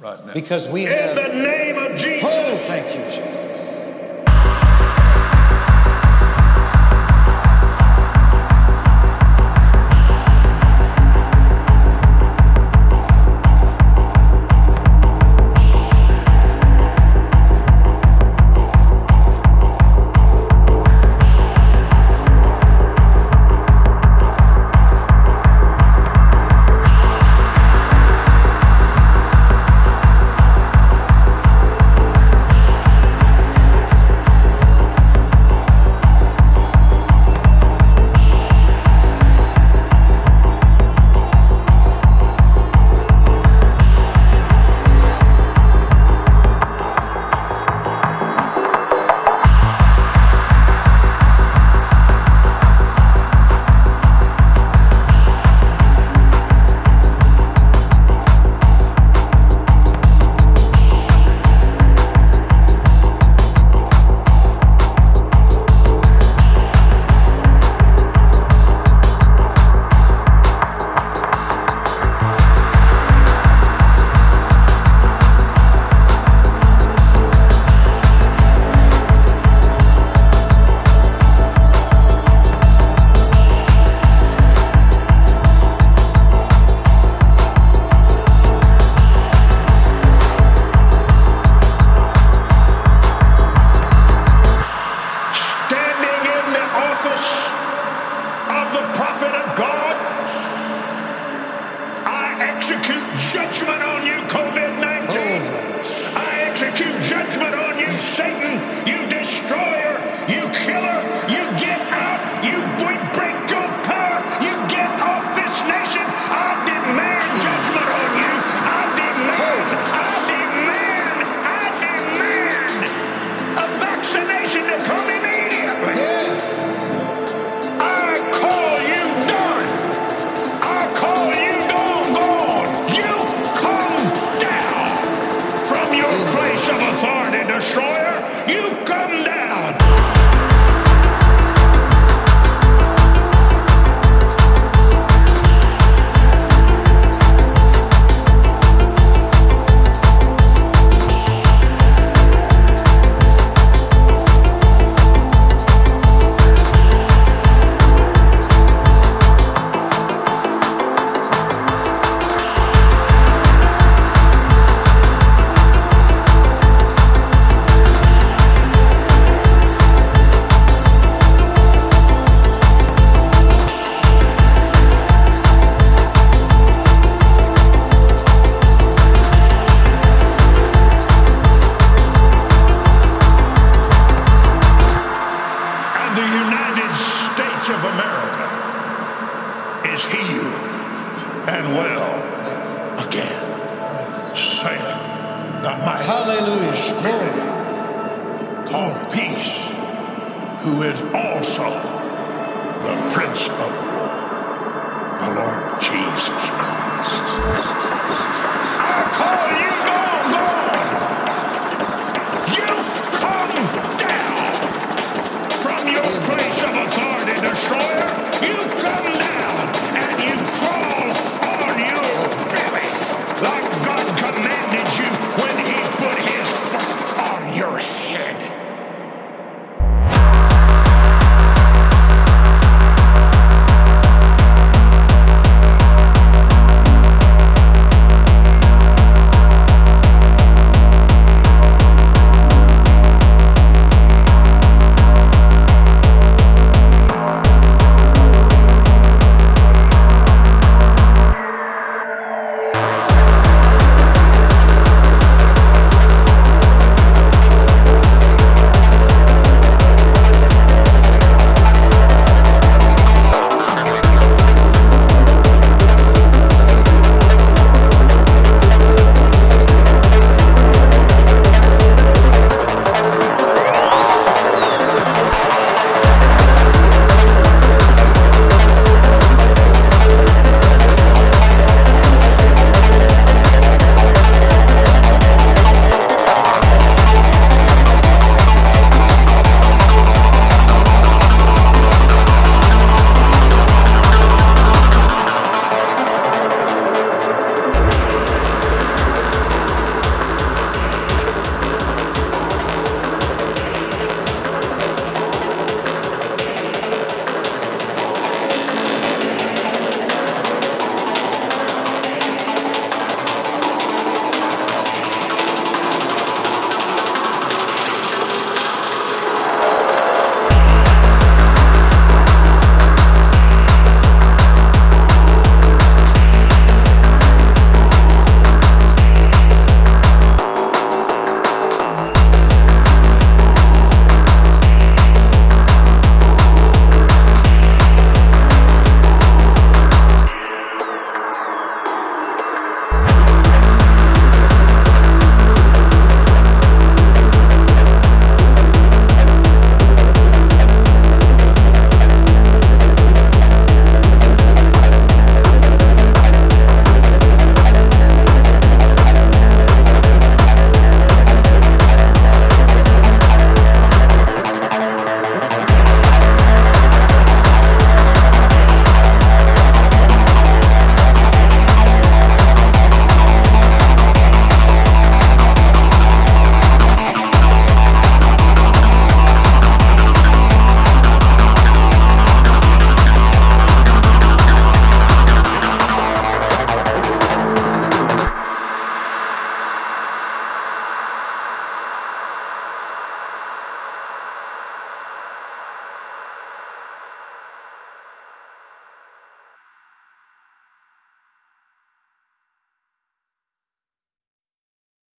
right now. Because we In have. the name of Jesus. Oh, thank you, Jesus. Execute judgment on you, COVID 19. Oh, I execute judgment on you, Satan, down. Is healed and well again, saith the mighty Hallelujah. Spirit of peace, who is also the Prince of War,